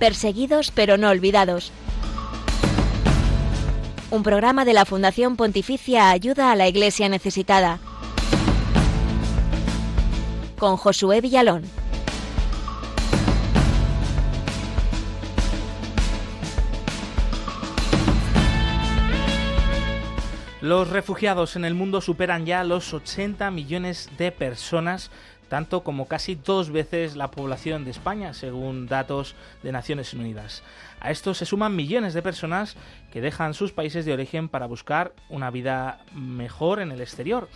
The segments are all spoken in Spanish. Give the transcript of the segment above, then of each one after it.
Perseguidos pero no olvidados. Un programa de la Fundación Pontificia Ayuda a la Iglesia Necesitada. Con Josué Villalón. Los refugiados en el mundo superan ya los 80 millones de personas, tanto como casi dos veces la población de España, según datos de Naciones Unidas. A esto se suman millones de personas que dejan sus países de origen para buscar una vida mejor en el exterior.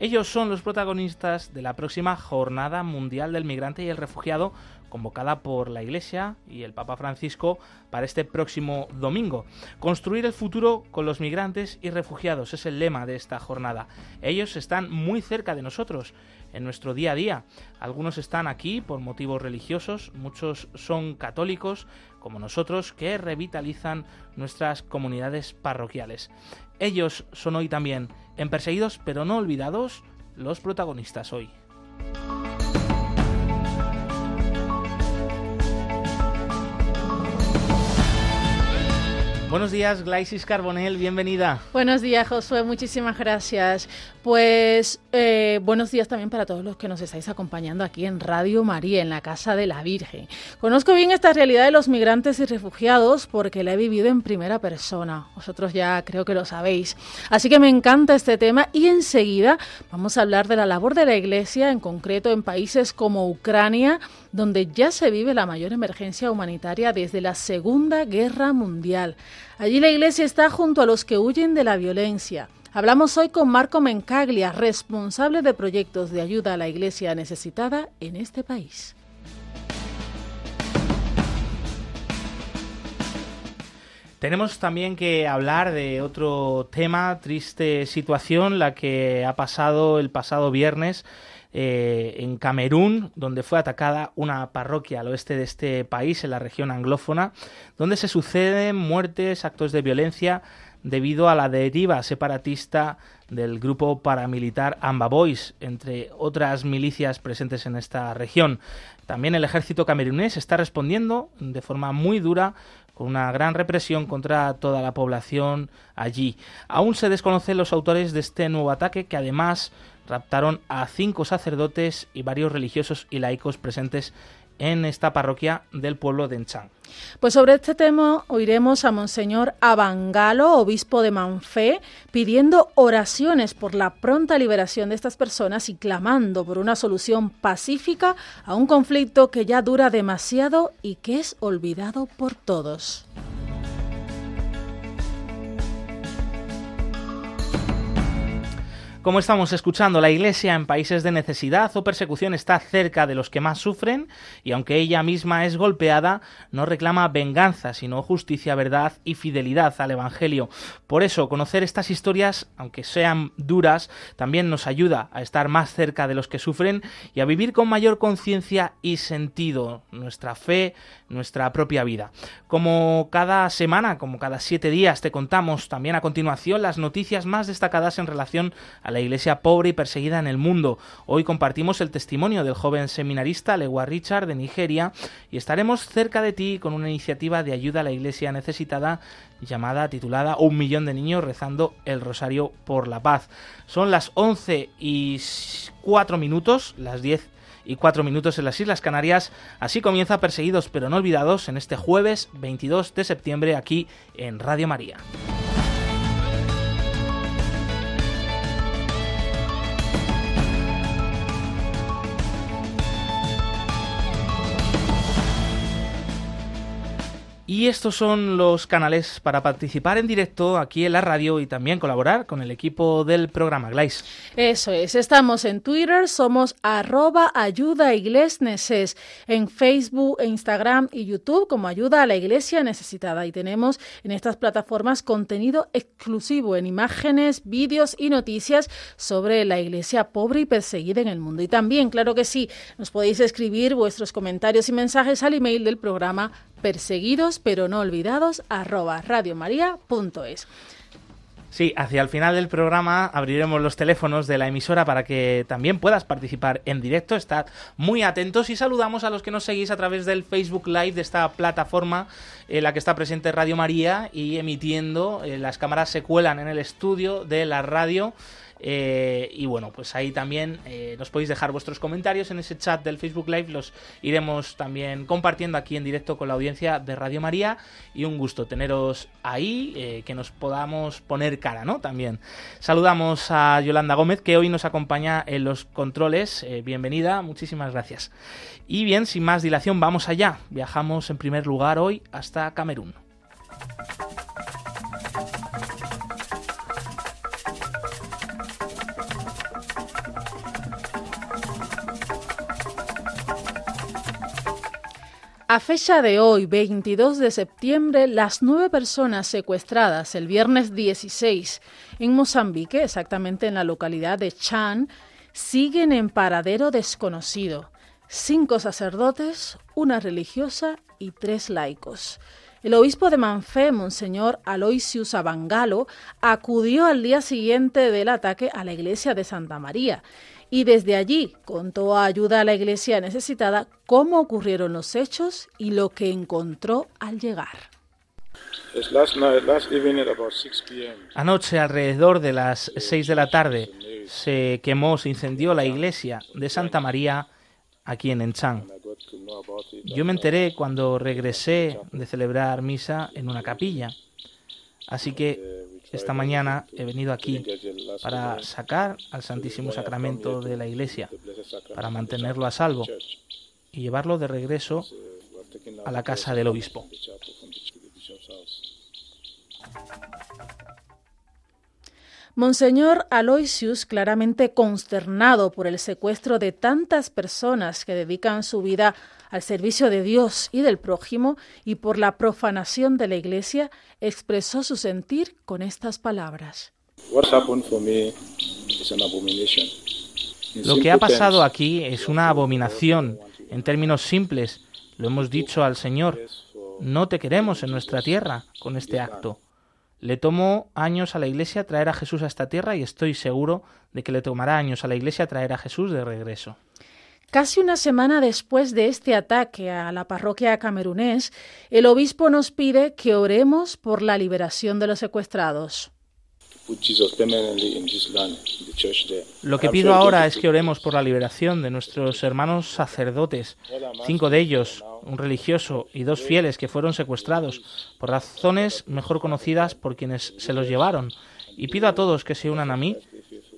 Ellos son los protagonistas de la próxima Jornada Mundial del Migrante y el Refugiado, convocada por la Iglesia y el Papa Francisco para este próximo domingo. Construir el futuro con los migrantes y refugiados es el lema de esta jornada. Ellos están muy cerca de nosotros en nuestro día a día. Algunos están aquí por motivos religiosos, muchos son católicos, como nosotros, que revitalizan nuestras comunidades parroquiales. Ellos son hoy también, en Perseguidos pero no olvidados, los protagonistas hoy. Buenos días, Glaisis Carbonel, bienvenida. Buenos días, Josué, muchísimas gracias. Pues eh, buenos días también para todos los que nos estáis acompañando aquí en Radio María, en la Casa de la Virgen. Conozco bien esta realidad de los migrantes y refugiados porque la he vivido en primera persona. Vosotros ya creo que lo sabéis. Así que me encanta este tema y enseguida vamos a hablar de la labor de la Iglesia, en concreto en países como Ucrania, donde ya se vive la mayor emergencia humanitaria desde la Segunda Guerra Mundial. Allí la Iglesia está junto a los que huyen de la violencia. Hablamos hoy con Marco Mencaglia, responsable de proyectos de ayuda a la Iglesia necesitada en este país. Tenemos también que hablar de otro tema, triste situación, la que ha pasado el pasado viernes eh, en Camerún, donde fue atacada una parroquia al oeste de este país, en la región anglófona, donde se suceden muertes, actos de violencia debido a la deriva separatista del grupo paramilitar Amba Boys, entre otras milicias presentes en esta región. También el ejército camerunés está respondiendo de forma muy dura con una gran represión contra toda la población allí. Aún se desconocen los autores de este nuevo ataque que además raptaron a cinco sacerdotes y varios religiosos y laicos presentes en esta parroquia del pueblo de Enchang. Pues sobre este tema oiremos a Monseñor Abangalo, obispo de Manfé, pidiendo oraciones por la pronta liberación de estas personas y clamando por una solución pacífica a un conflicto que ya dura demasiado y que es olvidado por todos. Como estamos escuchando, la Iglesia en países de necesidad o persecución está cerca de los que más sufren y aunque ella misma es golpeada, no reclama venganza, sino justicia, verdad y fidelidad al Evangelio. Por eso, conocer estas historias, aunque sean duras, también nos ayuda a estar más cerca de los que sufren y a vivir con mayor conciencia y sentido nuestra fe, nuestra propia vida. Como cada semana, como cada siete días, te contamos también a continuación las noticias más destacadas en relación a la iglesia pobre y perseguida en el mundo. Hoy compartimos el testimonio del joven seminarista Lewa Richard de Nigeria y estaremos cerca de ti con una iniciativa de ayuda a la iglesia necesitada llamada titulada Un millón de niños rezando el rosario por la paz. Son las 11 y 4 minutos, las 10 y 4 minutos en las Islas Canarias. Así comienza Perseguidos pero no olvidados en este jueves 22 de septiembre aquí en Radio María. Y estos son los canales para participar en directo aquí en la radio y también colaborar con el equipo del programa Glais. Eso es, estamos en Twitter, somos arroba ayuda iglesneses, en Facebook, Instagram y YouTube como ayuda a la iglesia necesitada. Y tenemos en estas plataformas contenido exclusivo en imágenes, vídeos y noticias sobre la iglesia pobre y perseguida en el mundo. Y también, claro que sí, nos podéis escribir vuestros comentarios y mensajes al email del programa perseguidos pero no olvidados arroba radiomaria.es. Sí, hacia el final del programa abriremos los teléfonos de la emisora para que también puedas participar en directo. Estad muy atentos y saludamos a los que nos seguís a través del Facebook Live de esta plataforma en la que está presente Radio María y emitiendo. Eh, las cámaras se cuelan en el estudio de la radio eh, y bueno, pues ahí también eh, nos podéis dejar vuestros comentarios en ese chat del Facebook Live. Los iremos también compartiendo aquí en directo con la audiencia de Radio María. Y un gusto teneros ahí, eh, que nos podamos poner cara, ¿no? También. Saludamos a Yolanda Gómez, que hoy nos acompaña en los controles. bienvenida, muchísimas gracias. Y bien, sin más dilación, vamos allá. Viajamos en primer lugar hoy hasta Camerún. A fecha de hoy, 22 de septiembre, las nueve personas secuestradas el viernes 16 en Mozambique, exactamente en la localidad de Chan, siguen en paradero desconocido. Cinco sacerdotes, una religiosa y tres laicos. El obispo de Manfé, Monseñor Aloysius Abangalo, acudió al día siguiente del ataque a la iglesia de Santa María y desde allí contó ayuda a la iglesia necesitada cómo ocurrieron los hechos y lo que encontró al llegar. Anoche, alrededor de las 6 de la tarde, se quemó, se incendió la iglesia de Santa María aquí en Enchang. Yo me enteré cuando regresé de celebrar misa en una capilla. Así que esta mañana he venido aquí para sacar al Santísimo Sacramento de la Iglesia, para mantenerlo a salvo y llevarlo de regreso a la casa del obispo. Monseñor Aloysius, claramente consternado por el secuestro de tantas personas que dedican su vida al servicio de Dios y del prójimo y por la profanación de la Iglesia, expresó su sentir con estas palabras. Lo que ha pasado aquí es una abominación. En términos simples, lo hemos dicho al Señor, no te queremos en nuestra tierra con este acto. Le tomó años a la Iglesia traer a Jesús a esta tierra y estoy seguro de que le tomará años a la Iglesia traer a Jesús de regreso. Casi una semana después de este ataque a la parroquia camerunés, el obispo nos pide que oremos por la liberación de los secuestrados. Lo que pido ahora es que oremos por la liberación de nuestros hermanos sacerdotes, cinco de ellos, un religioso y dos fieles que fueron secuestrados por razones mejor conocidas por quienes se los llevaron. Y pido a todos que se unan a mí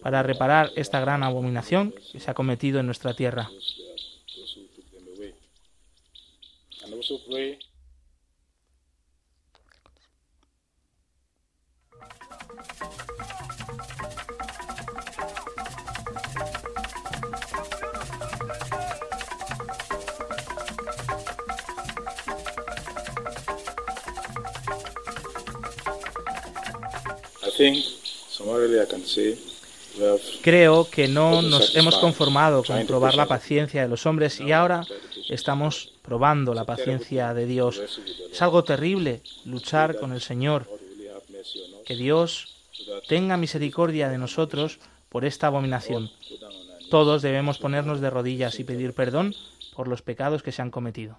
para reparar esta gran abominación que se ha cometido en nuestra tierra. Creo que no nos hemos conformado con probar la paciencia de los hombres y ahora estamos probando la paciencia de Dios. Es algo terrible luchar con el Señor. Que Dios tenga misericordia de nosotros por esta abominación. Todos debemos ponernos de rodillas y pedir perdón por los pecados que se han cometido.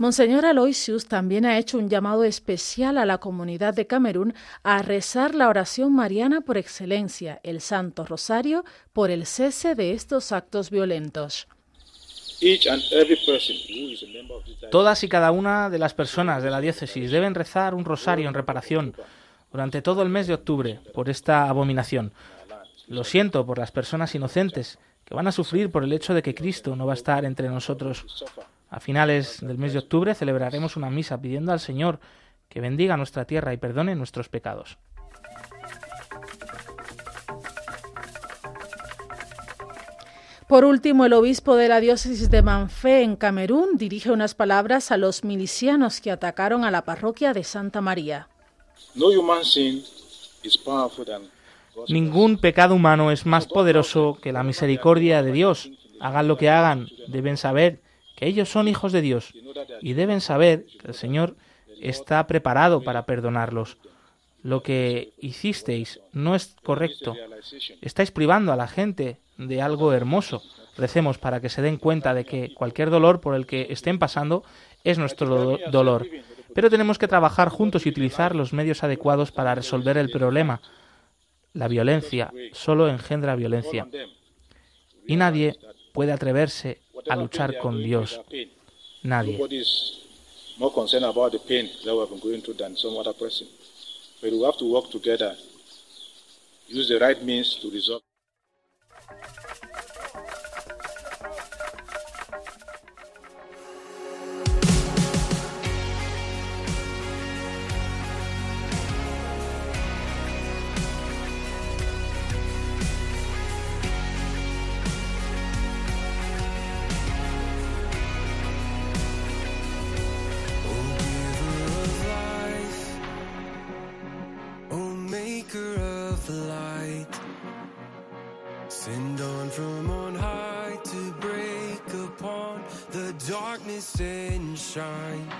Monseñor Aloysius también ha hecho un llamado especial a la comunidad de Camerún a rezar la oración mariana por excelencia, el Santo Rosario, por el cese de estos actos violentos. Todas y cada una de las personas de la diócesis deben rezar un rosario en reparación durante todo el mes de octubre por esta abominación. Lo siento por las personas inocentes que van a sufrir por el hecho de que Cristo no va a estar entre nosotros. A finales del mes de octubre celebraremos una misa pidiendo al Señor que bendiga nuestra tierra y perdone nuestros pecados. Por último, el obispo de la diócesis de Manfé, en Camerún, dirige unas palabras a los milicianos que atacaron a la parroquia de Santa María. Ningún pecado humano es más poderoso que la misericordia de Dios. Hagan lo que hagan, deben saber ellos son hijos de Dios y deben saber que el Señor está preparado para perdonarlos. Lo que hicisteis no es correcto. Estáis privando a la gente de algo hermoso. Recemos para que se den cuenta de que cualquier dolor por el que estén pasando es nuestro dolor. Pero tenemos que trabajar juntos y utilizar los medios adecuados para resolver el problema. La violencia solo engendra violencia. Y nadie puede atreverse a luchar con Dios. Nadie. shine.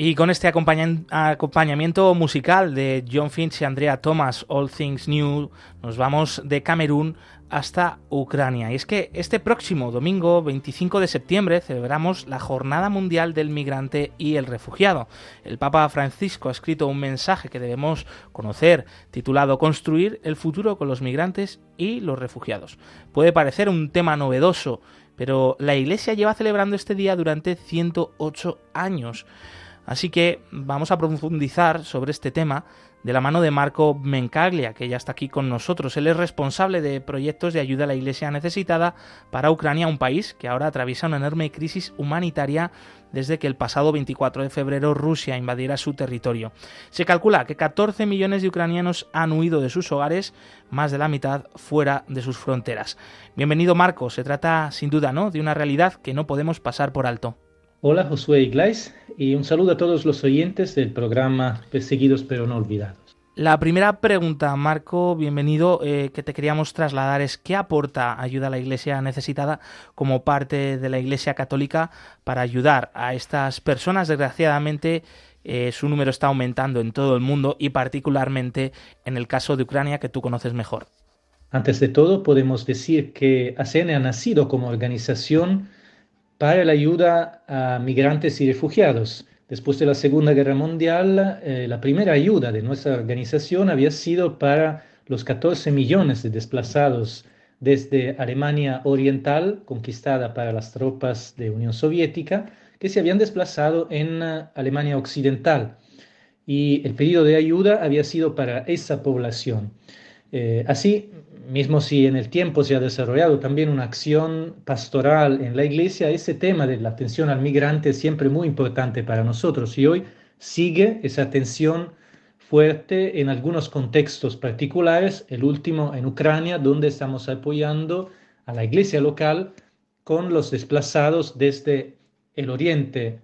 Y con este acompañamiento musical de John Finch y Andrea Thomas, All Things New, nos vamos de Camerún hasta Ucrania. Y es que este próximo domingo 25 de septiembre celebramos la Jornada Mundial del Migrante y el Refugiado. El Papa Francisco ha escrito un mensaje que debemos conocer titulado Construir el futuro con los migrantes y los refugiados. Puede parecer un tema novedoso, pero la Iglesia lleva celebrando este día durante 108 años. Así que vamos a profundizar sobre este tema de la mano de Marco Mencaglia, que ya está aquí con nosotros. Él es responsable de proyectos de ayuda a la Iglesia necesitada para Ucrania, un país que ahora atraviesa una enorme crisis humanitaria desde que el pasado 24 de febrero Rusia invadiera su territorio. Se calcula que 14 millones de ucranianos han huido de sus hogares, más de la mitad fuera de sus fronteras. Bienvenido Marco, se trata sin duda ¿no? de una realidad que no podemos pasar por alto. Hola Josué Iglesias y un saludo a todos los oyentes del programa Perseguidos pero no olvidados. La primera pregunta, Marco, bienvenido, eh, que te queríamos trasladar es ¿qué aporta ayuda a la Iglesia necesitada como parte de la Iglesia católica para ayudar a estas personas? Desgraciadamente, eh, su número está aumentando en todo el mundo y particularmente en el caso de Ucrania, que tú conoces mejor. Antes de todo, podemos decir que ASEAN ha nacido como organización para la ayuda a migrantes y refugiados. Después de la Segunda Guerra Mundial, eh, la primera ayuda de nuestra organización había sido para los 14 millones de desplazados desde Alemania Oriental, conquistada para las tropas de Unión Soviética, que se habían desplazado en eh, Alemania Occidental. Y el pedido de ayuda había sido para esa población. Eh, así, mismo si en el tiempo se ha desarrollado también una acción pastoral en la iglesia, ese tema de la atención al migrante es siempre muy importante para nosotros y hoy sigue esa atención fuerte en algunos contextos particulares, el último en Ucrania, donde estamos apoyando a la iglesia local con los desplazados desde el oriente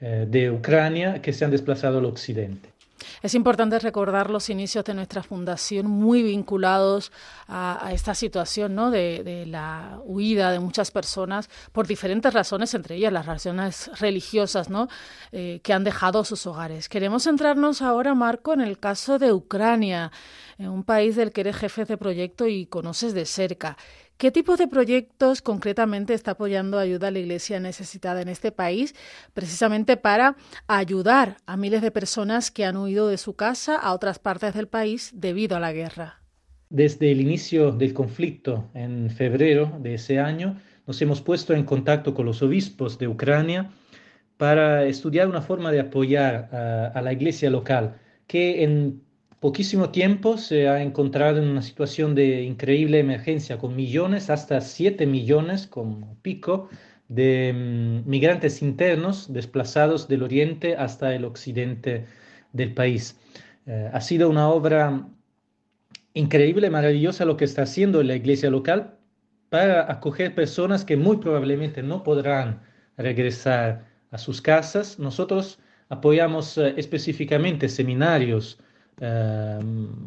eh, de Ucrania que se han desplazado al occidente. Es importante recordar los inicios de nuestra fundación muy vinculados a, esta situación ¿no? de, la huida de muchas personas por diferentes razones, entre ellas las razones religiosas ¿no? Eh, que han dejado sus hogares. Queremos centrarnos ahora, Marco, en el caso de Ucrania, en un país del que eres jefe de proyecto y conoces de cerca. ¿Qué tipo de proyectos concretamente está apoyando Ayuda a la Iglesia Necesitada en este país, precisamente para ayudar a miles de personas que han huido de su casa a otras partes del país debido a la guerra? Desde el inicio del conflicto en febrero de ese año, nos hemos puesto en contacto con los obispos de Ucrania para estudiar una forma de apoyar a, la iglesia local, que en poquísimo tiempo se ha encontrado en una situación de increíble emergencia, con millones, hasta 7 millones, con pico, de mm, migrantes internos desplazados del oriente hasta el occidente del país. Eh, ha sido una obra increíble, maravillosa lo que está haciendo la iglesia local para acoger personas que muy probablemente no podrán regresar a sus casas. Nosotros apoyamos eh, específicamente seminarios, eh,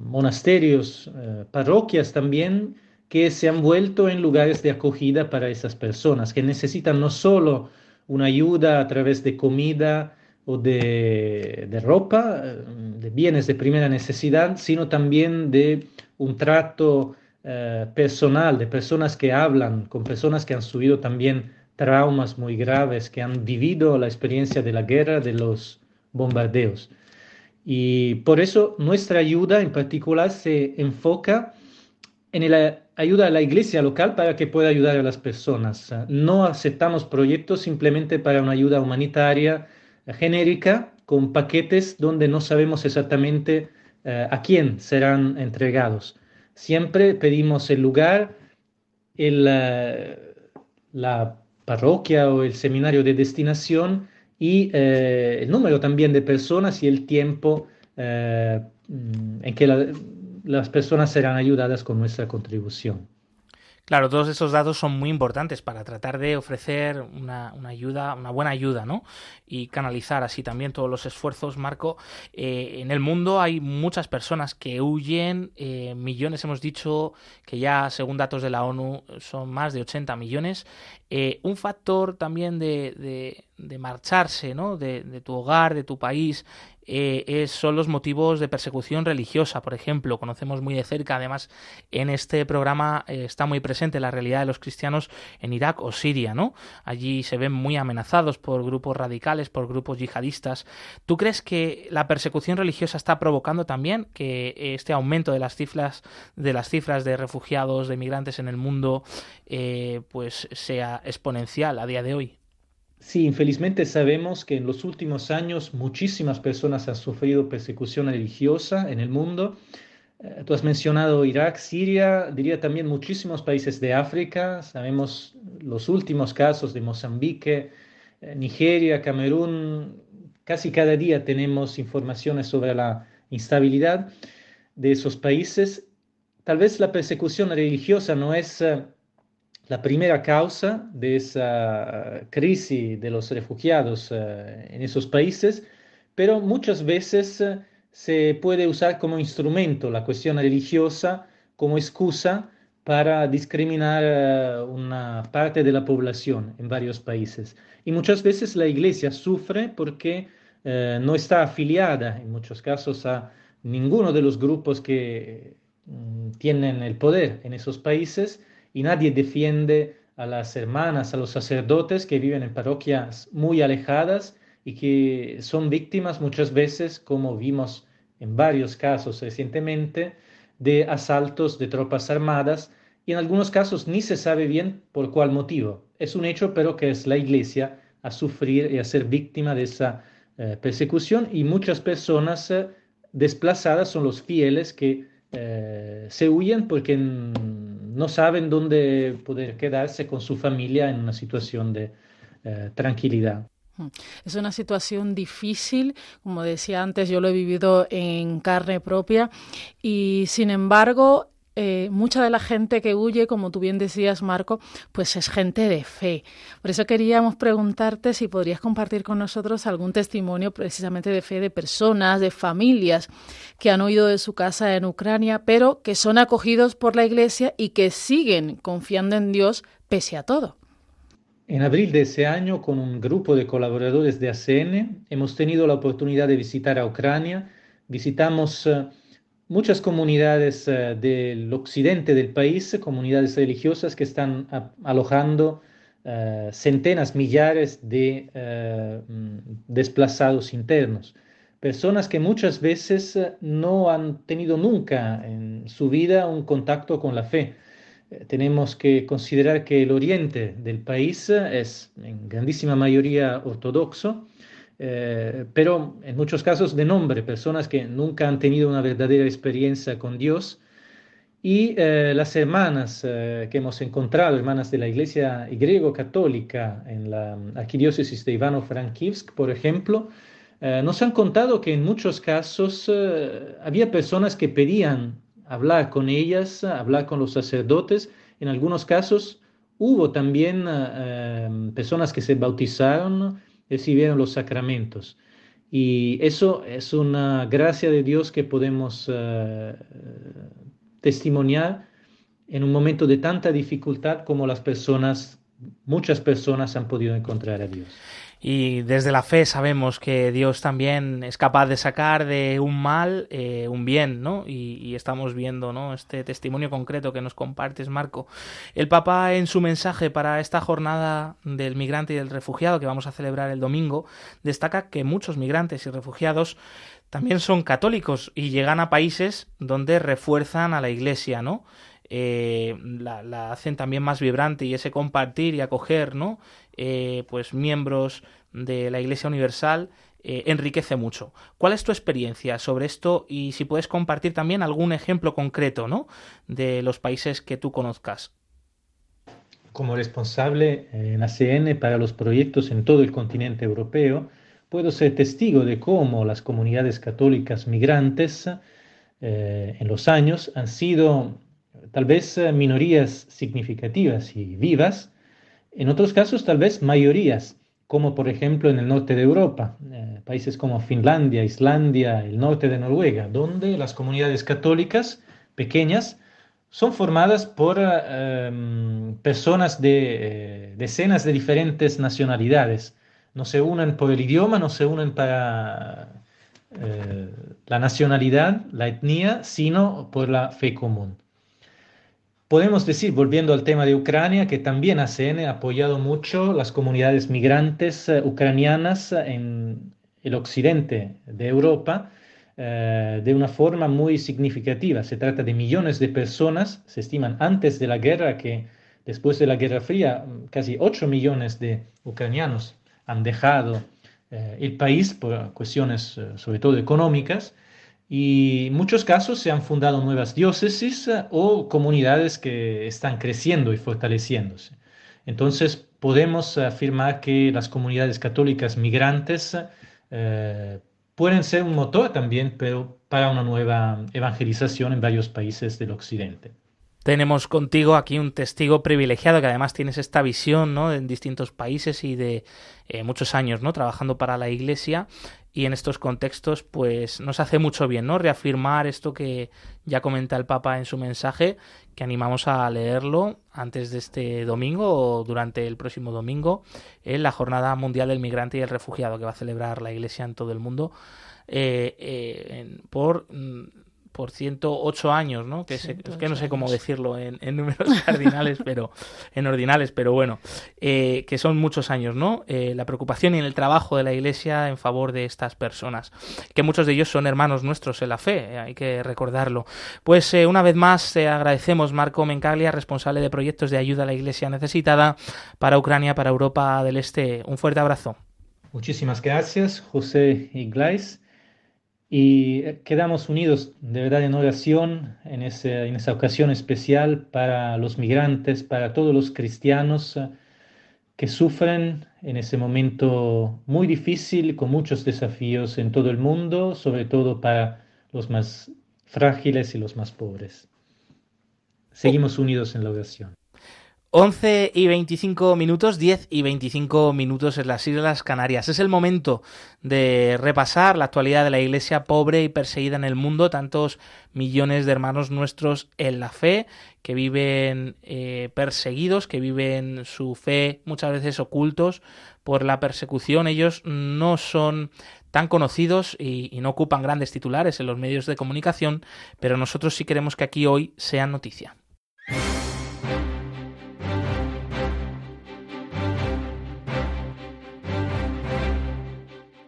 monasterios, eh, parroquias también que se han vuelto en lugares de acogida para esas personas que necesitan no solo una ayuda a través de comida o de, de ropa, de bienes de primera necesidad, sino también de un trato eh, personal, de personas que hablan, con personas que han subido también traumas muy graves, que han vivido la experiencia de la guerra, de los bombardeos. Y por eso nuestra ayuda en particular se enfoca en la ayuda a la iglesia local para que pueda ayudar a las personas. No aceptamos proyectos simplemente para una ayuda humanitaria genérica con paquetes donde no sabemos exactamente eh, a quién serán entregados. Siempre pedimos el lugar, el, eh, la parroquia o el seminario de destinación y eh, el número también de personas y el tiempo en que las personas serán ayudadas con nuestra contribución. Claro, todos esos datos son muy importantes para tratar de ofrecer una, ayuda, una buena ayuda, ¿no? Y canalizar así también todos los esfuerzos, Marco. Eh, en el mundo hay muchas personas que huyen, eh, millones hemos dicho que ya según datos de la ONU son más de 80 millones. Eh, un factor también de, de, marcharse, ¿no? De, tu hogar, de tu país, eh, son los motivos de persecución religiosa, por ejemplo. Conocemos muy de cerca, además, en este programa eh, está muy presente la realidad de los cristianos en Irak o Siria, ¿no? Allí se ven muy amenazados por grupos radicales, por grupos yihadistas. ¿Tú crees que la persecución religiosa está provocando también que este aumento de las cifras de las cifras de refugiados, de migrantes en el mundo, pues sea exponencial a día de hoy? Sí, infelizmente sabemos que en los últimos años muchísimas personas han sufrido persecución religiosa en el mundo. Eh, tú has mencionado Irak, Siria, diría también muchísimos países de África. Sabemos los últimos casos de Mozambique, eh, Nigeria, Camerún. Casi cada día tenemos informaciones sobre la instabilidad de esos países. Tal vez la persecución religiosa no es... Eh, la primera causa de esa crisis de los refugiados eh, en esos países, pero muchas veces eh, se puede usar como instrumento la cuestión religiosa como excusa para discriminar eh, una parte de la población en varios países. Y muchas veces la iglesia sufre porque no está afiliada en muchos casos a ninguno de los grupos que mm, tienen el poder en esos países y nadie defiende a las hermanas, a los sacerdotes que viven en parroquias muy alejadas y que son víctimas muchas veces, como vimos en varios casos recientemente, de asaltos de tropas armadas y en algunos casos ni se sabe bien por cuál motivo. Es un hecho, pero que es la iglesia a sufrir y a ser víctima de esa eh, persecución y muchas personas eh, desplazadas son los fieles que eh, se huyen porque no saben dónde poder quedarse con su familia en una situación de eh, tranquilidad. Es una situación difícil, como decía antes, yo lo he vivido en carne propia y sin embargo eh, mucha de la gente que huye, como tú bien decías, Marco, pues es gente de fe. Por eso queríamos preguntarte si podrías compartir con nosotros algún testimonio precisamente de fe de personas, de familias que han huido de su casa en Ucrania, pero que son acogidos por la Iglesia y que siguen confiando en Dios pese a todo. En abril de ese año, con un grupo de colaboradores de ACN, hemos tenido la oportunidad de visitar a Ucrania. Visitamos... Eh, muchas comunidades eh, del occidente del país, comunidades religiosas que están alojando eh, centenas, millares de eh, mm, desplazados internos. Personas que muchas veces no han tenido nunca en su vida un contacto con la fe. tenemos que considerar que el oriente del país es en grandísima mayoría ortodoxo eh, pero en muchos casos de nombre, personas que nunca han tenido una verdadera experiencia con Dios. Y eh, las hermanas eh, que hemos encontrado, hermanas de la Iglesia griego-católica en la arquidiócesis de Ivano-Frankivsk, por ejemplo, nos han contado que en muchos casos había personas que pedían hablar con ellas, hablar con los sacerdotes. En algunos casos hubo también personas que se bautizaron recibieron los sacramentos. Y eso es una gracia de Dios que podemos eh, testimoniar en un momento de tanta dificultad como las personas, muchas personas han podido encontrar a Dios. Y desde la fe sabemos que Dios también es capaz de sacar de un mal eh, un bien, ¿no? Y, estamos viendo, ¿no? Este testimonio concreto que nos compartes, Marco. El Papa, en su mensaje para esta jornada del migrante y del refugiado que vamos a celebrar el domingo, destaca que muchos migrantes y refugiados también son católicos y llegan a países donde refuerzan a la Iglesia, ¿no? Eh, la, hacen también más vibrante y ese compartir y acoger, ¿no? Eh, pues miembros de la Iglesia Universal eh, enriquece mucho. ¿Cuál es tu experiencia sobre esto y si puedes compartir también algún ejemplo concreto, ¿no? De los países que tú conozcas. Como responsable en ACN para los proyectos en todo el continente europeo, puedo ser testigo de cómo las comunidades católicas migrantes en los años han sido tal vez eh, minorías significativas y vivas, en otros casos tal vez mayorías, como por ejemplo en el norte de Europa, eh, países como Finlandia, Islandia, el norte de Noruega, donde las comunidades católicas pequeñas son formadas por eh, em, personas de decenas de diferentes nacionalidades. No se unen por el idioma, no se unen para la nacionalidad, la etnia, sino por la fe común. Podemos decir, volviendo al tema de Ucrania, que también ACN ha apoyado mucho las comunidades migrantes eh, ucranianas en el occidente de Europa eh, de una forma muy significativa. Se trata de millones de personas, se estiman antes de la guerra que después de la Guerra Fría casi 8 millones de ucranianos han dejado eh, el país por cuestiones sobre todo económicas y en muchos casos se han fundado nuevas diócesis eh, o comunidades que están creciendo y fortaleciéndose. Entonces podemos afirmar que las comunidades católicas migrantes eh, pueden ser un motor también pero para una nueva evangelización en varios países del occidente. Tenemos contigo aquí un testigo privilegiado que además tienes esta visión ¿no? en distintos países y de eh, muchos años ¿no? trabajando para la Iglesia y en estos contextos pues nos hace mucho bien no reafirmar esto que ya comenta el Papa en su mensaje que animamos a leerlo antes de este domingo o durante el próximo domingo en la jornada mundial del migrante y el refugiado que va a celebrar la Iglesia en todo el mundo eh, eh, por mm, por 108 años, ¿no? Que, es que no sé cómo decirlo en, números cardinales, pero en ordinales, pero bueno, eh, que son muchos años, ¿no? Eh, la preocupación y el trabajo de la Iglesia en favor de estas personas, que muchos de ellos son hermanos nuestros en la fe, eh, hay que recordarlo. Pues una vez más te agradecemos, Marco Mencaglia, responsable de proyectos de ayuda a la Iglesia necesitada para Ucrania, para Europa del Este. Un fuerte abrazo. Muchísimas gracias, José Iglesias y quedamos unidos de verdad en oración en, ese, en esa ocasión especial para los migrantes, para todos los cristianos eh, que sufren en ese momento muy difícil, con muchos desafíos en todo el mundo, sobre todo para los más frágiles y los más pobres. Seguimos unidos en la oración. 11 y 25 minutos, 10 y 25 minutos en las Islas Canarias. Es el momento de repasar la actualidad de la Iglesia pobre y perseguida en el mundo, tantos millones de hermanos nuestros en la fe, que viven eh, perseguidos, que viven su fe muchas veces ocultos por la persecución. Ellos no son tan conocidos y, y no ocupan grandes titulares en los medios de comunicación, pero nosotros sí queremos que aquí hoy sean noticia.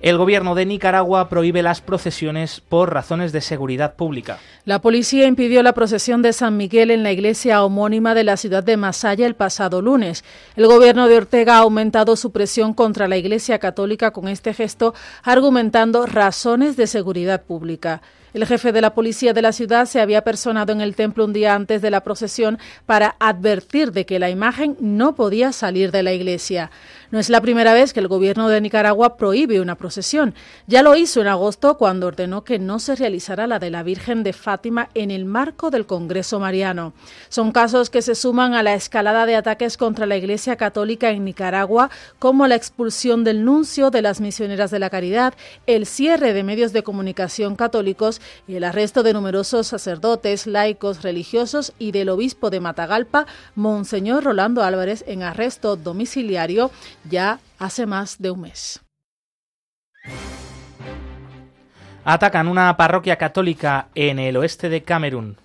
El gobierno de Nicaragua prohíbe las procesiones por razones de seguridad pública. La policía impidió la procesión de San Miguel en la iglesia homónima de la ciudad de Masaya el pasado lunes. El gobierno de Ortega ha aumentado su presión contra la iglesia católica con este gesto, argumentando razones de seguridad pública. El jefe de la policía de la ciudad se había personado en el templo un día antes de la procesión para advertir de que la imagen no podía salir de la iglesia. No es la primera vez que el gobierno de Nicaragua prohíbe una procesión. Ya lo hizo en agosto cuando ordenó que no se realizara la de la Virgen de Fátima en el marco del Congreso Mariano. Son casos que se suman a la escalada de ataques contra la Iglesia Católica en Nicaragua, como la expulsión del nuncio de las misioneras de la caridad, el cierre de medios de comunicación católicos y el arresto de numerosos sacerdotes, laicos, religiosos y del obispo de Matagalpa, Monseñor Rolando Álvarez, en arresto domiciliario ya hace más de un mes. Atacan una parroquia católica en el oeste de Camerún.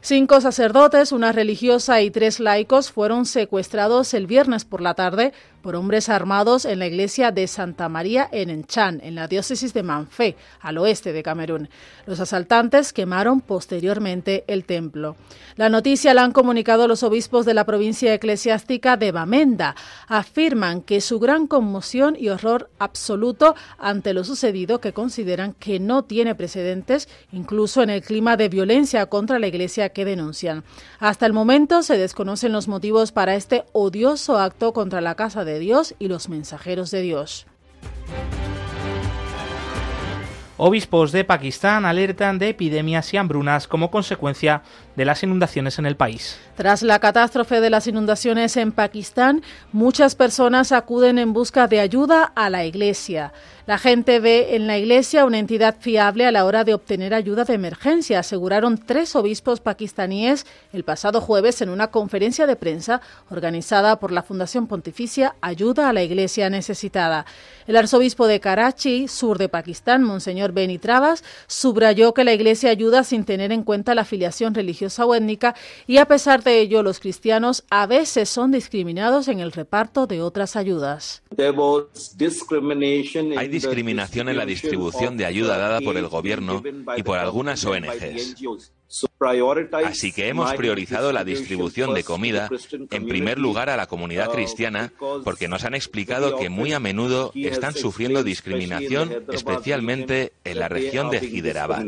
Cinco sacerdotes, una religiosa y tres laicos fueron secuestrados el viernes por la tarde por hombres armados en la iglesia de Santa María en Enchan, en la diócesis de Manfé, al oeste de Camerún. Los asaltantes quemaron posteriormente el templo. La noticia la han comunicado los obispos de la provincia eclesiástica de Bamenda. Afirman que su gran conmoción y horror absoluto ante lo sucedido, que consideran que no tiene precedentes, incluso en el clima de violencia contra la iglesia que denuncian. Hasta el momento se desconocen los motivos para este odioso acto contra la casa de Dios y los mensajeros de Dios. Obispos de Pakistán alertan de epidemias y hambrunas como consecuencia de las inundaciones en el país. Tras la catástrofe de las inundaciones en Pakistán, muchas personas acuden en busca de ayuda a la Iglesia. La gente ve en la Iglesia una entidad fiable a la hora de obtener ayuda de emergencia, aseguraron tres obispos pakistaníes el pasado jueves en una conferencia de prensa organizada por la Fundación Pontificia Ayuda a la Iglesia Necesitada. El arzobispo de Karachi, sur de Pakistán, Monseñor Beni Travas, subrayó que la Iglesia ayuda sin tener en cuenta la afiliación religiosa o étnica y a pesar de ello los cristianos a veces son discriminados en el reparto de otras ayudas. Hay discriminación en la distribución de ayuda dada por el gobierno y por algunas ONGs. Así que hemos priorizado la distribución de comida en primer lugar a la comunidad cristiana porque nos han explicado que muy a menudo están sufriendo discriminación, especialmente en la región de Hyderabad.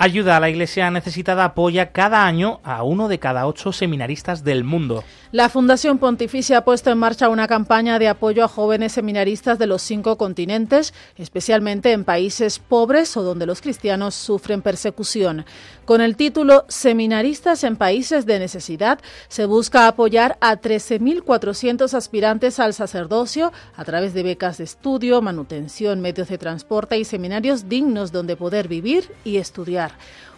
Ayuda a la Iglesia Necesitada apoya cada año a uno de cada ocho seminaristas del mundo. La Fundación Pontificia ha puesto en marcha una campaña de apoyo a jóvenes seminaristas de los cinco continentes, especialmente en países pobres o donde los cristianos sufren persecución. Con el título Seminaristas en países de necesidad, se busca apoyar a 13.400 aspirantes al sacerdocio a través de becas de estudio, manutención, medios de transporte y seminarios dignos donde poder vivir y estudiar.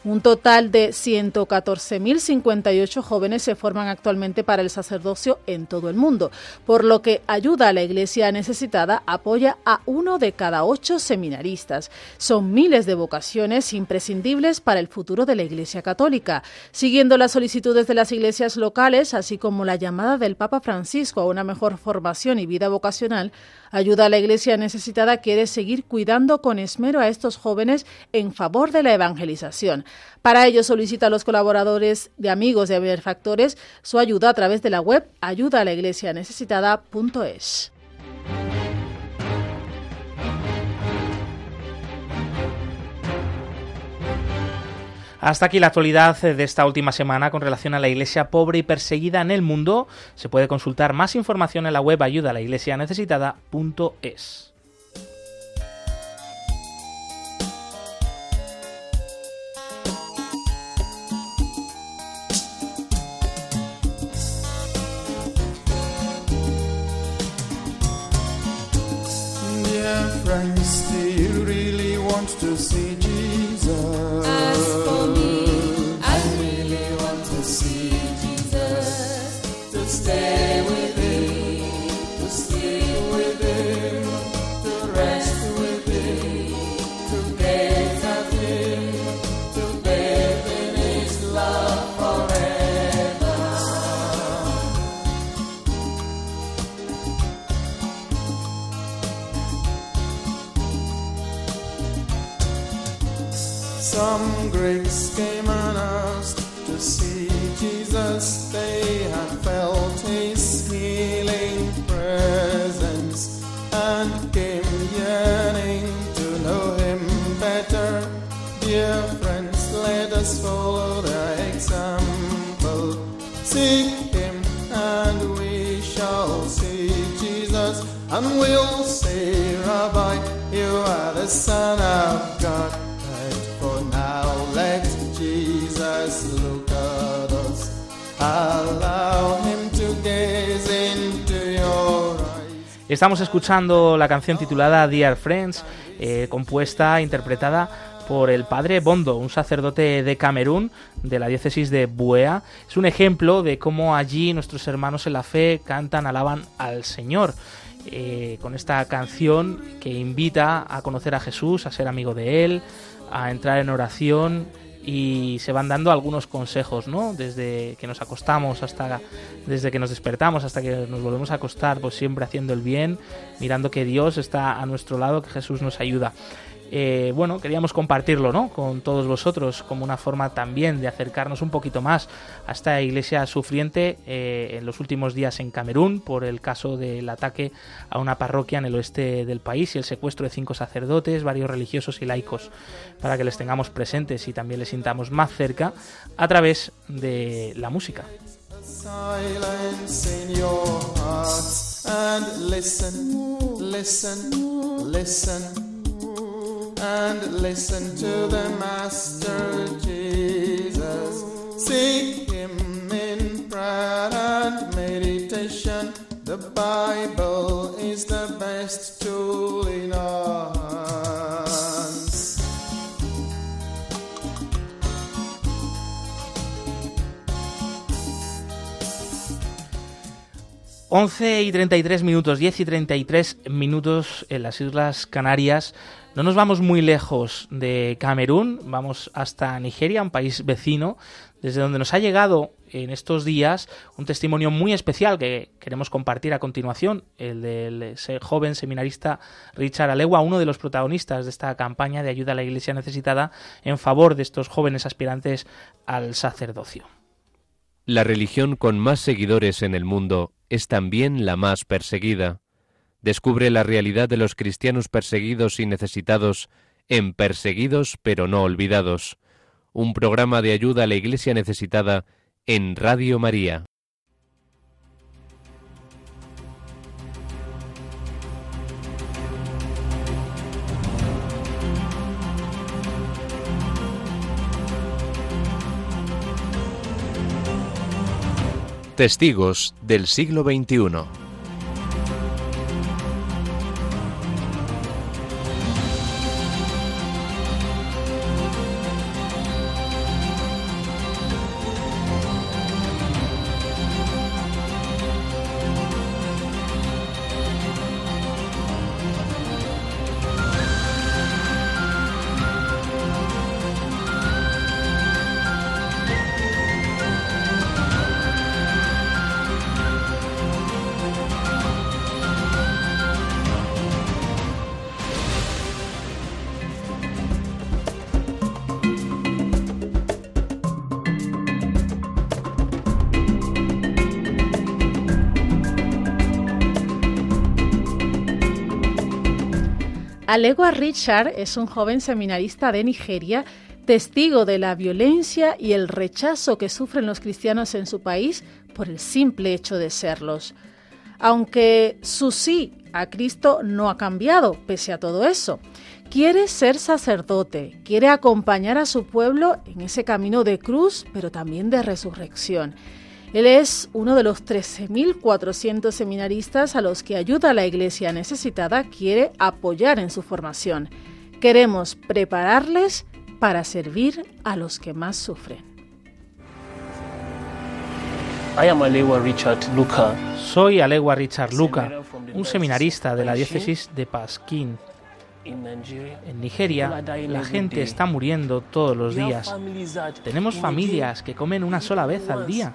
Un total de 114.058 jóvenes se forman actualmente para el sacerdocio en todo el mundo, por lo que ayuda a la iglesia necesitada apoya a uno de cada ocho seminaristas. Son miles de vocaciones imprescindibles para el futuro de la iglesia católica. Siguiendo las solicitudes de las iglesias locales, así como la llamada del Papa Francisco a una mejor formación y vida vocacional, Ayuda a la Iglesia necesitada quiere seguir cuidando con esmero a estos jóvenes en favor de la evangelización. Para ello solicita a los colaboradores de amigos de benefactores su ayuda a través de la web ayuda Hasta aquí la actualidad de esta última semana con relación a la iglesia pobre y perseguida en el mundo. Se puede consultar más información en la web ayuda a la iglesia necesitada.es. Estamos escuchando la canción titulada Dear Friends, eh, compuesta e interpretada por el padre Bondo, un sacerdote de Camerún, de la diócesis de Buea. Es un ejemplo de cómo allí nuestros hermanos en la fe cantan, alaban al Señor. Eh, con esta canción que invita a conocer a Jesús, a ser amigo de Él, a entrar en oración y se van dando algunos consejos, ¿no? Desde que nos acostamos hasta desde que nos despertamos hasta que nos volvemos a acostar, pues siempre haciendo el bien, mirando que Dios está a nuestro lado, que Jesús nos ayuda. Eh, bueno, queríamos compartirlo ¿no? con todos vosotros como una forma también de acercarnos un poquito más a esta iglesia sufriente eh, en los últimos días en Camerún por el caso del ataque a una parroquia en el oeste del país y el secuestro de cinco sacerdotes, varios religiosos y laicos, para que les tengamos presentes y también les sintamos más cerca a través de la música. And listen to the Master Jesus. Seek Him in prayer and meditation. The Bible is the best tool in our hands. Once y 33 minutos, 10 y 33 minutos en las Islas Canarias. No nos vamos muy lejos de Camerún, vamos hasta Nigeria, un país vecino, desde donde nos ha llegado en estos días un testimonio muy especial que queremos compartir a continuación, el del joven seminarista Richard Alewa, uno de los protagonistas de esta campaña de ayuda a la Iglesia necesitada en favor de estos jóvenes aspirantes al sacerdocio. La religión con más seguidores en el mundo es también la más perseguida descubre la realidad de los cristianos perseguidos y necesitados en Perseguidos pero no olvidados, un programa de ayuda a la Iglesia necesitada en Radio María. Testigos del siglo XXI. Alegua Richard es un joven seminarista de Nigeria, testigo de la violencia y el rechazo que sufren los cristianos en su país por el simple hecho de serlos. Aunque su sí a Cristo no ha cambiado pese a todo eso. Quiere ser sacerdote, quiere acompañar a su pueblo en ese camino de cruz, pero también de resurrección. Él es uno de los 13.400 seminaristas a los que ayuda la Iglesia necesitada quiere apoyar en su formación. Queremos prepararles para servir a los que más sufren. Soy Alewa Richard Luca, un seminarista de la diócesis de Pasquín. En Nigeria, la gente está muriendo todos los días. Tenemos familias que comen una sola vez al día.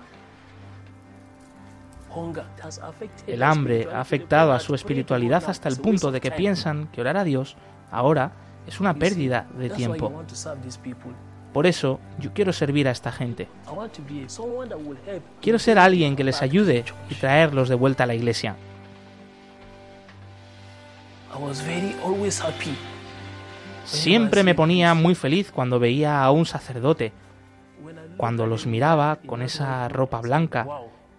El hambre ha afectado a su espiritualidad hasta el punto de que piensan que orar a Dios ahora es una pérdida de tiempo. Por eso yo quiero servir a esta gente. Quiero ser alguien que les ayude y traerlos de vuelta a la iglesia. Siempre me ponía muy feliz cuando veía a un sacerdote, cuando los miraba con esa ropa blanca,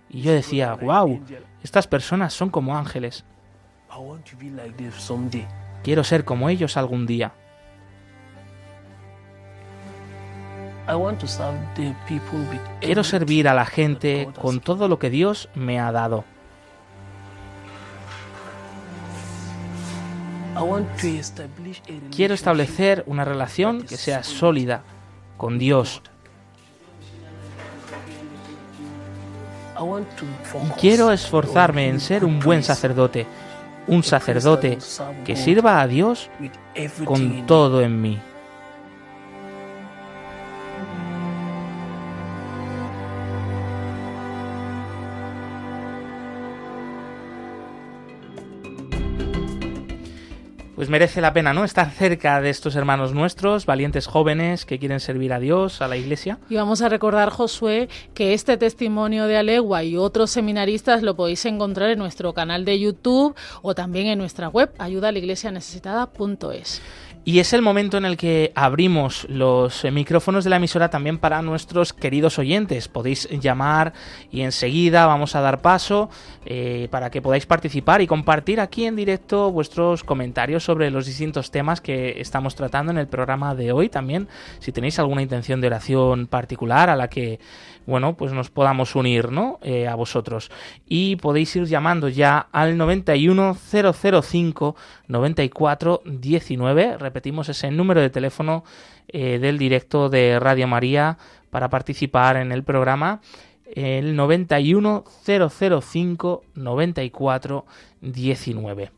y yo decía, wow, estas personas son como ángeles. Quiero ser como ellos algún día. Quiero servir a la gente con todo lo que Dios me ha dado. Quiero establecer una relación que sea sólida con Dios. Quiero esforzarme en ser un buen sacerdote, un sacerdote que sirva a Dios con todo en mí. Pues merece la pena, ¿no? Estar cerca de estos hermanos nuestros, valientes jóvenes que quieren servir a Dios, a la Iglesia. Y vamos a recordar, Josué, que este testimonio de Alegua y otros seminaristas lo podéis encontrar en nuestro canal de YouTube o también en nuestra web ayudalaiglesianecesitada.es. Y es el momento en el que abrimos los micrófonos de la emisora también para nuestros queridos oyentes. Podéis llamar y enseguida vamos a dar paso eh, para que podáis participar y compartir aquí en directo vuestros comentarios sobre los distintos temas que estamos tratando en el programa de hoy. También si tenéis alguna intención de oración particular a la que bueno, pues nos podamos unir, ¿no? Eh, a vosotros. Y podéis ir llamando ya al 91005 9419. Repetimos ese número de teléfono eh, del directo de Radio María para participar en el programa. El 91005 9419.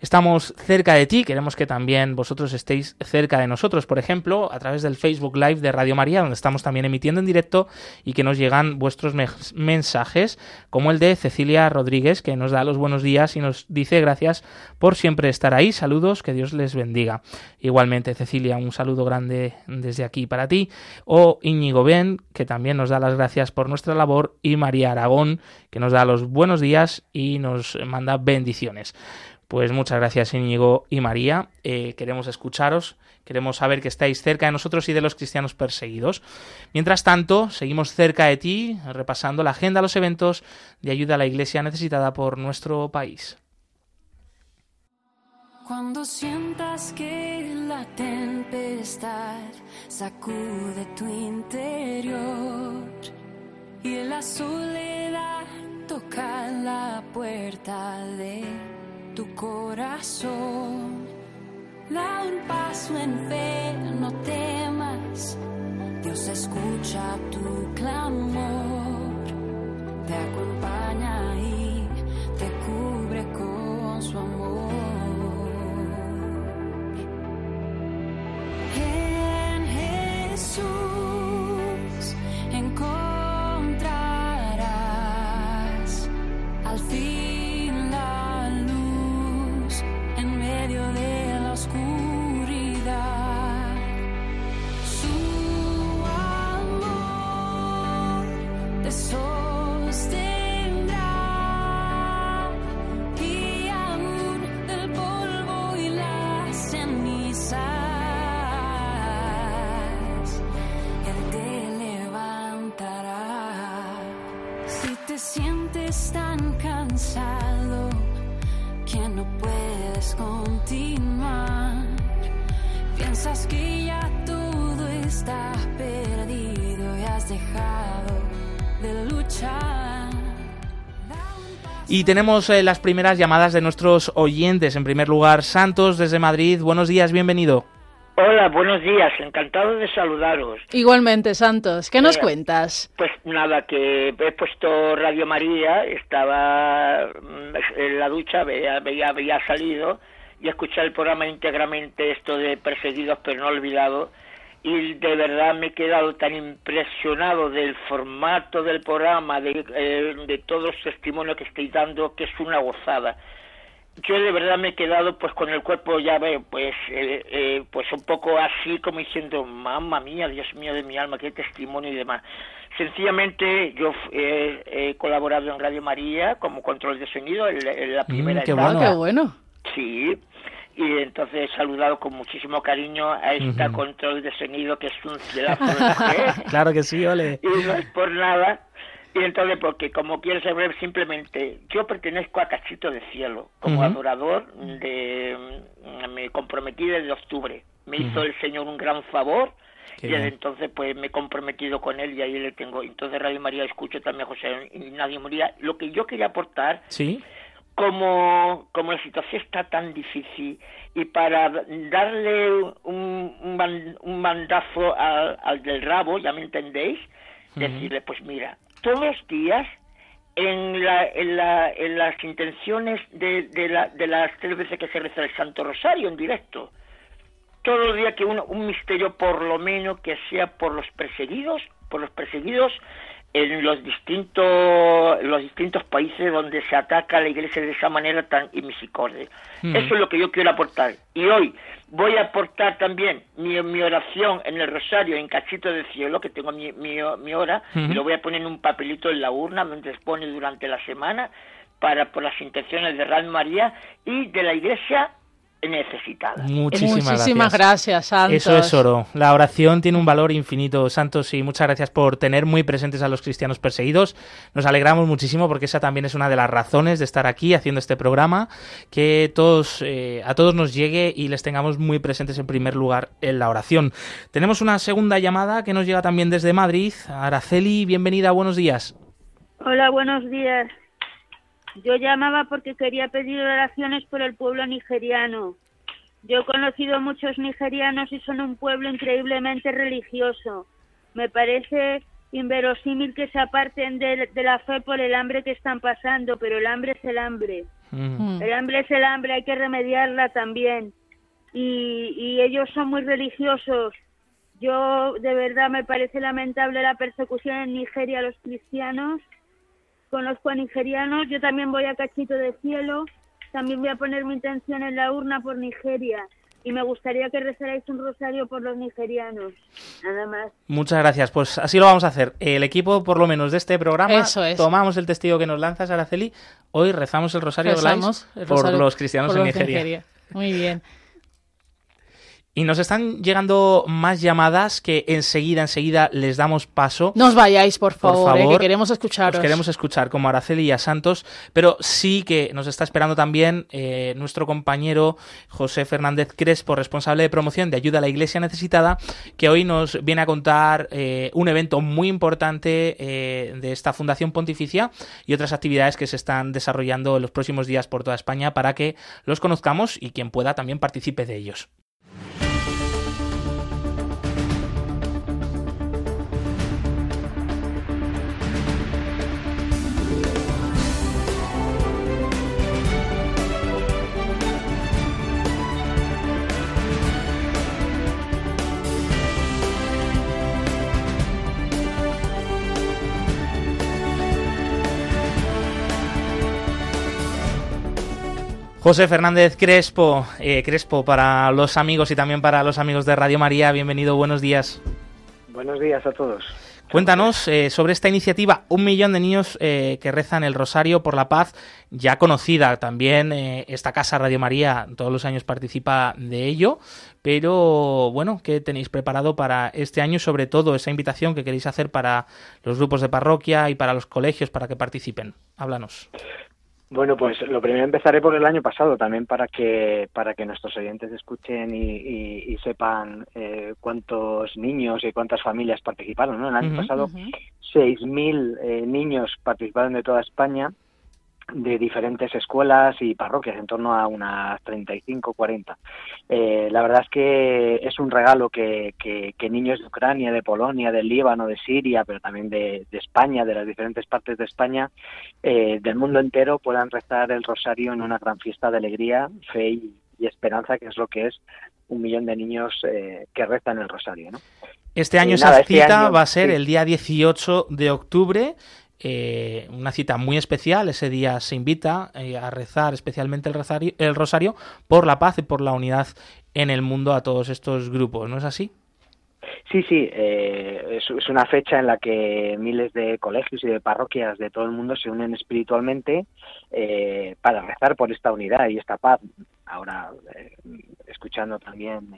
Estamos cerca de ti, queremos que también vosotros estéis cerca de nosotros, por ejemplo, a través del Facebook Live de Radio María, donde estamos también emitiendo en directo y que nos llegan vuestros mensajes, como el de Cecilia Rodríguez, que nos da los buenos días y nos dice gracias por siempre estar ahí. Saludos, que Dios les bendiga. Igualmente, Cecilia, un saludo grande desde aquí para ti. O Íñigo Ben, que también nos da las gracias por nuestra labor, y María Aragón, que nos da los buenos días y nos manda bendiciones. Pues muchas gracias Íñigo y María. Eh, queremos escucharos, queremos saber que estáis cerca de nosotros y de los cristianos perseguidos. Mientras tanto, seguimos cerca de ti, repasando la agenda, los eventos de ayuda a la Iglesia necesitada por nuestro país. Cuando sientas que la tempestad sacude tu interior y la soledad toca la puerta de tu corazón. Da un paso en fe, no temas. Dios escucha tu clamor, te acompaña y te cubre con su amor. En Jesús continuar. Piensas que ya todo está perdido y has dejado de luchar. Y tenemos eh, las primeras llamadas de nuestros oyentes. En primer lugar, Santos desde Madrid. Buenos días, bienvenido. Hola, buenos días, encantado de saludaros. Igualmente, Santos, ¿qué nos eh, cuentas? Pues nada, que he puesto Radio María, estaba mm, en la ducha, veía, había salido y escuché el programa íntegramente, esto de Perseguidos pero no olvidados, y de verdad me he quedado tan impresionado del formato del programa, de, eh, de todos los testimonios que estáis dando, que es una gozada yo de verdad me he quedado pues con el cuerpo ya veo pues eh, eh, pues un poco así como diciendo mamma mía Dios mío de mi alma qué testimonio y demás sencillamente yo he colaborado en Radio María como control de sonido en, la mm, primera qué Bueno. qué bueno. Sí y entonces he saludado con muchísimo cariño a esta control de sonido que es un cielazo claro que sí ole. Y no es por nada y entonces, porque como quieres saber, simplemente yo pertenezco a Cachito de Cielo, como adorador de... Mm, me comprometí desde octubre. Me hizo el Señor un gran favor y desde entonces pues me he comprometido con él y ahí le tengo. Entonces Radio María escucho también a José Nadie Moría. Lo que yo quería aportar... Sí. Como, como la situación está tan difícil y para darle un, un, mandazo al, del rabo, ya me entendéis, decirle, pues mira, todos los días en, la, en, la, en las intenciones de, de, la, de las tres veces que se reza el Santo Rosario en directo. Todos los días que uno, un misterio por lo menos que sea por los perseguidos, por los perseguidos en los distintos los distintos países donde se ataca a la iglesia de esa manera tan inmisicorde. Eso es lo que yo quiero aportar. Y hoy voy a aportar también mi, mi oración en el rosario en cachito de cielo, que tengo mi, mi, hora, y lo voy a poner en un papelito en la urna, se pone durante la semana, para por las intenciones de Radio María y de la iglesia necesitada. Muchísimas, gracias. Santos. Eso es oro. La oración tiene un valor infinito, Santos, y muchas gracias por tener muy presentes a los cristianos perseguidos. Nos alegramos muchísimo porque esa también es una de las razones de estar aquí haciendo este programa, que todos, eh, a todos nos llegue y les tengamos muy presentes en primer lugar en la oración. Tenemos una segunda llamada que nos llega también desde Madrid. Araceli, bienvenida, buenos días. Hola, buenos días. Yo llamaba porque quería pedir oraciones por el pueblo nigeriano. Yo he conocido muchos nigerianos y son un pueblo increíblemente religioso. Me parece inverosímil que se aparten de, la fe por el hambre que están pasando, pero el hambre es el hambre. Mm. El hambre es el hambre, hay que remediarla también. Y, y ellos son muy religiosos. Yo, de verdad, me parece lamentable la persecución en Nigeria a los cristianos conozco a nigerianos, yo también voy a Cachito de Cielo, también voy a poner mi intención en la urna por Nigeria y me gustaría que rezarais un rosario por los nigerianos. Nada más. Muchas gracias. Pues así lo vamos a hacer. El equipo, por lo menos de este programa, tomamos el testigo que nos lanzas, Araceli. Hoy rezamos el rosario, por los cristianos en Nigeria. Muy bien. Y nos están llegando más llamadas que enseguida, enseguida les damos paso. No os vayáis, por favor, eh, que queremos escucharos. Os queremos escuchar como Araceli y a Santos, pero sí que nos está esperando también eh, nuestro compañero José Fernández Crespo, responsable de promoción de ayuda a la Iglesia Necesitada, que hoy nos viene a contar eh, un evento muy importante de esta Fundación Pontificia y otras actividades que se están desarrollando en los próximos días por toda España para que los conozcamos y quien pueda también participe de ellos. José Fernández Crespo, eh, Crespo para los amigos y también para los amigos de Radio María, bienvenido, buenos días. Buenos días a todos. Cuéntanos eh, sobre esta iniciativa, un millón de niños eh, que rezan el Rosario por la Paz, ya conocida también esta casa Radio María, todos los años participa de ello, pero bueno, ¿qué tenéis preparado para este año? Sobre todo esa invitación que queréis hacer para los grupos de parroquia y para los colegios para que participen. Háblanos. Bueno, pues lo primero empezaré por el año pasado también para que para que nuestros oyentes escuchen y, sepan eh, cuántos niños y cuántas familias participaron. ¿no? El año pasado, 6.000 eh, niños participaron de toda España de diferentes escuelas y parroquias, en torno a unas 35, 40. Eh, la verdad es que es un regalo que, que, niños de Ucrania, de Polonia, del Líbano, de Siria, pero también de, España, de las diferentes partes de España, eh, del mundo entero, puedan rezar el rosario en una gran fiesta de alegría, fe y, esperanza, que es lo que es un millón de niños eh, que rezan el rosario. ¿no? Este año esa este cita va a ser el día 18 de octubre eh, una cita muy especial. Ese día se invita eh, a rezar especialmente el rosario, el rosario por la paz y por la unidad en el mundo a todos estos grupos, ¿no es así? Sí, sí, eh, es, una fecha en la que miles de colegios y de parroquias de todo el mundo se unen espiritualmente para rezar por esta unidad y esta paz. Ahora, escuchando también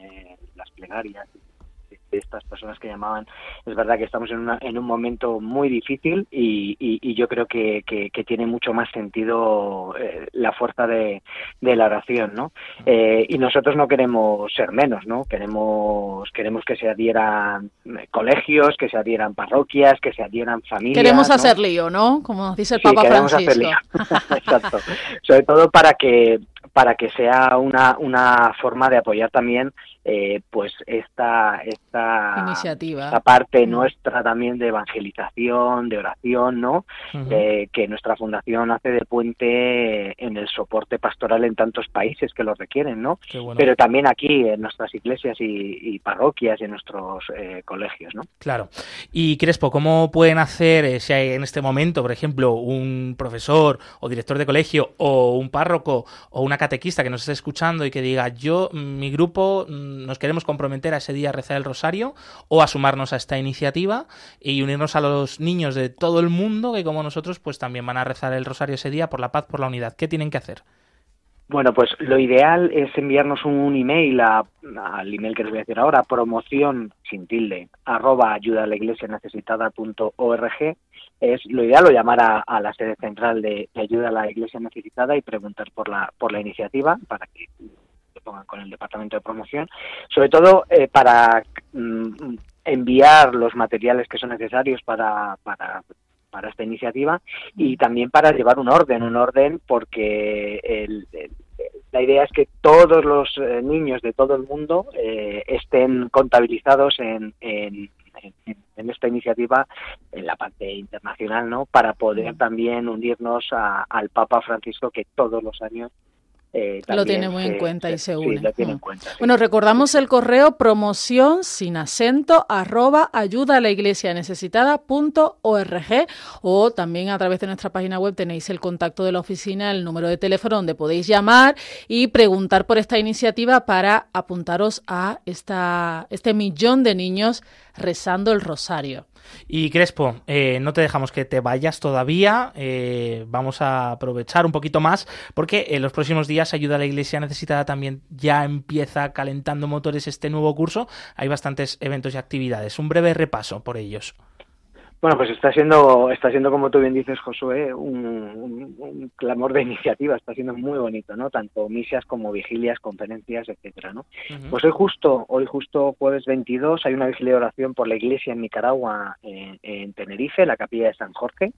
las plegarias estas personas que llamaban, es verdad que estamos en, una, en un momento muy difícil y, y, yo creo que, que, tiene mucho más sentido eh, la fuerza de, de, la oración, ¿no? Eh, y nosotros no queremos ser menos, ¿no? Queremos, queremos que se adhieran colegios, que se adhieran parroquias, que se adhieran familias. Queremos hacer lío, ¿no? Como dice el Papa Francisco. Exacto. Sobre todo para que para que sea una, una forma de apoyar también eh, pues esta, esta iniciativa. esta parte nuestra también de evangelización de oración no eh, que nuestra fundación hace de puente en el soporte pastoral en tantos países que lo requieren no pero también aquí en nuestras iglesias y, parroquias y en nuestros eh, colegios no claro. Y Crespo cómo pueden hacer si hay en este momento por ejemplo un profesor o director de colegio o un párroco o una catequista que nos esté escuchando y que diga yo mi grupo nos queremos comprometer a ese día a rezar el rosario o a sumarnos a esta iniciativa y unirnos a los niños de todo el mundo que como nosotros pues también van a rezar el rosario ese día por la paz, por la unidad. ¿Qué tienen que hacer? Bueno, pues lo ideal es enviarnos un email al email que les voy a decir ahora, promoción sin tilde, arroba ayuda a la iglesia necesitada punto org. Es lo ideal o llamar a, la sede central de, de, ayuda a la iglesia necesitada y preguntar por la, por la iniciativa para que pongan con el departamento de promoción, sobre todo eh, para mm, enviar los materiales que son necesarios para, para, para esta iniciativa y también para llevar un orden, un orden porque la idea es que todos los eh, niños de todo el mundo eh, estén contabilizados en, en, en, esta iniciativa en la parte internacional, ¿no? Para poder también unirnos al Papa Francisco que todos los años eh, lo tiene muy en cuenta y se une. Mm. Bueno, recordamos el correo promoción sin acento arroba ayuda a la iglesia necesitada punto org o también a través de nuestra página web tenéis el contacto de la oficina, el número de teléfono donde podéis llamar y preguntar por esta iniciativa para apuntaros a esta, este millón de niños rezando el rosario. Y Crespo, eh, no te dejamos que te vayas todavía, eh, vamos a aprovechar un poquito más porque en los próximos días Ayuda a la Iglesia Necesitada también ya empieza calentando motores este nuevo curso, hay bastantes eventos y actividades. Un breve repaso por ellos. Bueno, pues está siendo, está siendo como tú bien dices, Josué, un, clamor de iniciativa, está siendo muy bonito, ¿no? Tanto misas como vigilias, conferencias, etcétera, ¿no? Pues hoy justo, hoy justo jueves 22 hay una vigilia de oración por la iglesia en Nicaragua, en, en Tenerife, la capilla de San Jorge,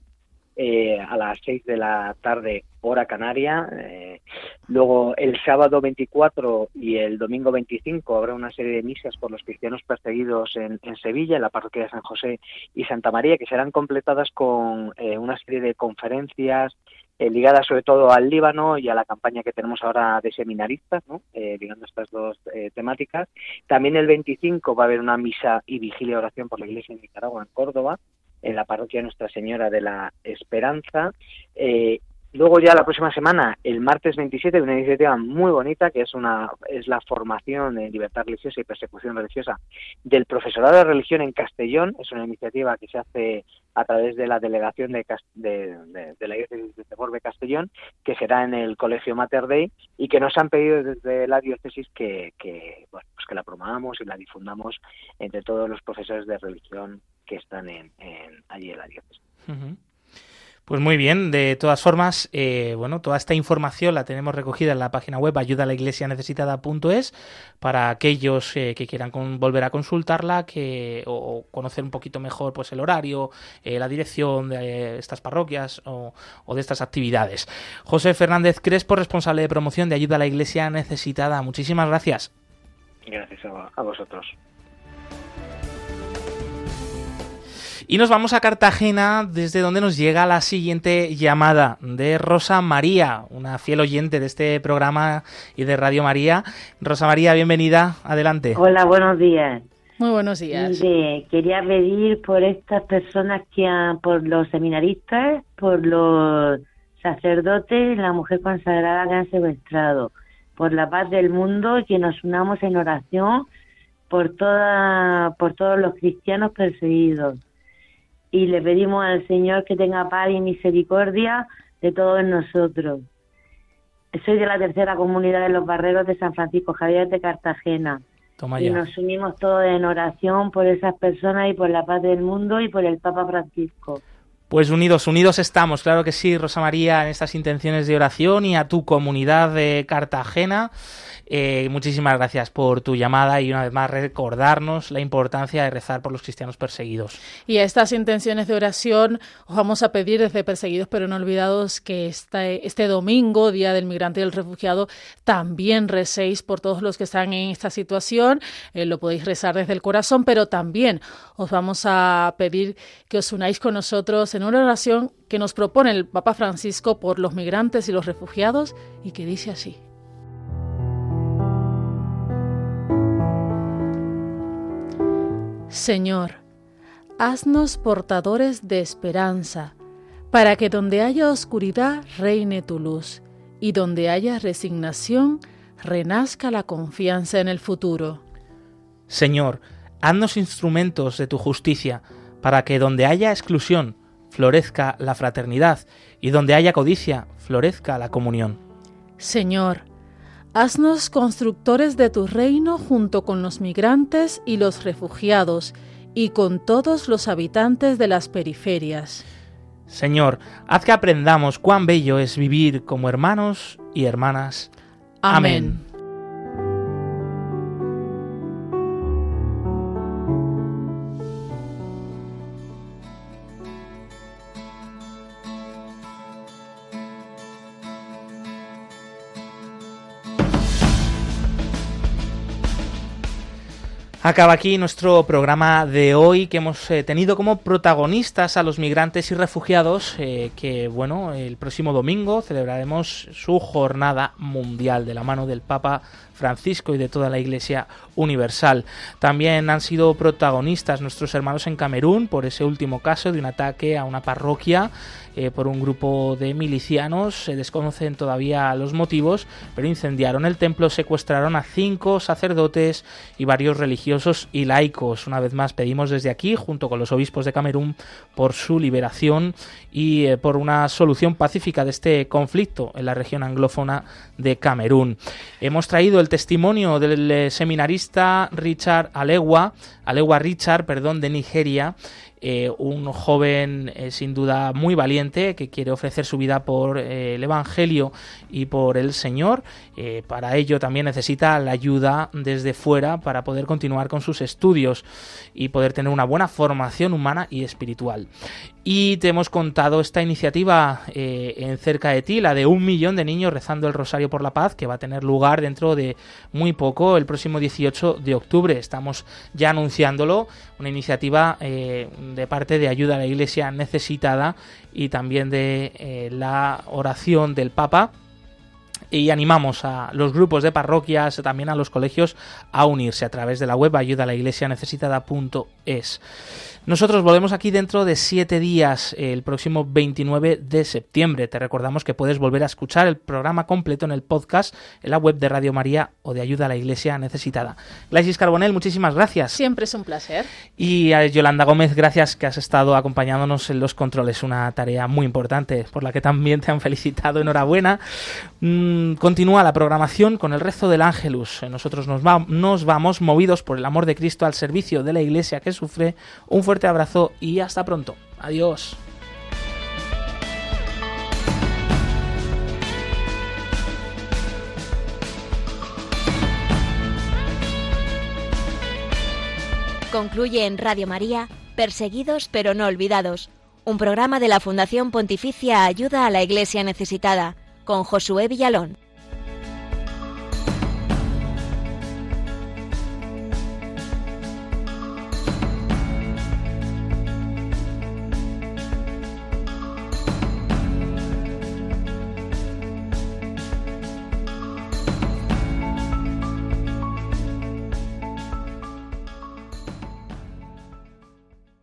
eh, a las 6 de la tarde, hora canaria. Eh, luego, el sábado 24 y el domingo 25 habrá una serie de misas por los cristianos perseguidos en, Sevilla, en la parroquia de San José y Santa María, que serán completadas con eh, una serie de conferencias ligadas sobre todo al Líbano y a la campaña que tenemos ahora de seminaristas, ¿no? ligando estas dos temáticas. También el 25 va a haber una misa y vigilia de oración por la Iglesia de Nicaragua en Córdoba en la parroquia Nuestra Señora de la Esperanza. Eh, luego ya la próxima semana, el martes 27, una iniciativa muy bonita que es una es la formación en libertad religiosa y persecución religiosa del profesorado de religión en Castellón. Es una iniciativa que se hace a través de la delegación de, de, la Iglesia de Castellón, que será en el Colegio Mater Dei y que nos han pedido desde la diócesis que, que, pues que la promovamos y la difundamos entre todos los profesores de religión que están en, allí en la diócesis. Pues muy bien, de todas formas, eh, bueno, toda esta información la tenemos recogida en la página web ayudalaiglesianecesitada.es para aquellos eh, que quieran volver a consultarla que, o, conocer un poquito mejor pues el horario, eh, la dirección de estas parroquias o, de estas actividades. José Fernández Crespo, responsable de promoción de Ayuda a la Iglesia Necesitada. Muchísimas gracias. Gracias a vosotros. Y nos vamos a Cartagena, desde donde nos llega la siguiente llamada de Rosa María, una fiel oyente de este programa y de Radio María. Rosa María, bienvenida, adelante. Hola, buenos días. Muy buenos días. quería pedir por estas personas que han, por los seminaristas, por los sacerdotes, la mujer consagrada que han secuestrado, por la paz del mundo y que nos unamos en oración por toda, por todos los cristianos perseguidos y le pedimos al Señor que tenga paz y misericordia de todos nosotros. Soy de la tercera comunidad de los barreros de San Francisco Javier de Cartagena. y nos unimos todos en oración por esas personas y por la paz del mundo y por el Papa Francisco. Pues unidos, unidos estamos, claro que sí, Rosa María, en estas intenciones de oración y a tu comunidad de Cartagena. Eh, muchísimas gracias por tu llamada y una vez más recordarnos la importancia de rezar por los cristianos perseguidos. Y a estas intenciones de oración os vamos a pedir desde Perseguidos pero no olvidados que este, domingo, Día del Migrante y del Refugiado, también recéis por todos los que están en esta situación. Eh, lo podéis rezar desde el corazón, pero también os vamos a pedir que os unáis con nosotros en una oración que nos propone el Papa Francisco por los migrantes y los refugiados y que dice así. Señor, haznos portadores de esperanza, para que donde haya oscuridad reine tu luz, y donde haya resignación renazca la confianza en el futuro. Señor, haznos instrumentos de tu justicia, para que donde haya exclusión florezca la fraternidad, y donde haya codicia florezca la comunión. Señor, Haznos constructores de tu reino junto con los migrantes y los refugiados y con todos los habitantes de las periferias. Señor, haz que aprendamos cuán bello es vivir como hermanos y hermanas. Amén. Acaba aquí nuestro programa de hoy que hemos eh, tenido como protagonistas a los migrantes y refugiados eh, que bueno el próximo domingo celebraremos su jornada mundial de la mano del Papa Francisco y de toda la Iglesia Universal. También han sido protagonistas nuestros hermanos en Camerún por ese último caso de un ataque a una parroquia eh, por un grupo de milicianos. Se desconocen todavía los motivos, pero incendiaron el templo, secuestraron a cinco sacerdotes y varios religiosos y laicos. Una vez más pedimos desde aquí, junto con los obispos de Camerún, por su liberación y eh, por una solución pacífica de este conflicto en la región anglófona de Camerún. Hemos traído el testimonio del eh, seminarista Richard Alewa, Alewa Richard, perdón, de Nigeria, eh, un joven eh, sin duda muy valiente que quiere ofrecer su vida por eh, el Evangelio y por el Señor. para ello también necesita la ayuda desde fuera para poder continuar con sus estudios y poder tener una buena formación humana y espiritual. Y te hemos contado esta iniciativa en cerca de ti, la de un millón de niños rezando el Rosario por la Paz, que va a tener lugar dentro de muy poco, el próximo 18 de octubre. Estamos ya anunciándolo, una iniciativa de parte de ayuda a la iglesia necesitada y también de eh, la oración del Papa y animamos a los grupos de parroquias, también a los colegios, a unirse a través de la web ayuda a la iglesia necesitada.es. Nosotros volvemos aquí dentro de siete días, el próximo 29 de septiembre. Te recordamos que puedes volver a escuchar el programa completo en el podcast, en la web de Radio María o de Ayuda a la Iglesia Necesitada. Glaisis Carbonel, muchísimas gracias. Siempre es un placer. Y a Yolanda Gómez, gracias que has estado acompañándonos en los controles. Una tarea muy importante por la que también te han felicitado. Enhorabuena. Mm, Mm, continúa la programación con el rezo del Ángelus. Eh, nosotros nos vamos movidos por el amor de Cristo al servicio de la iglesia que sufre. Un fuerte abrazo y hasta pronto. Adiós. Concluye en Radio María, Perseguidos pero no olvidados, un programa de la Fundación Pontificia Ayuda a la Iglesia Necesitada con Josué Villalón.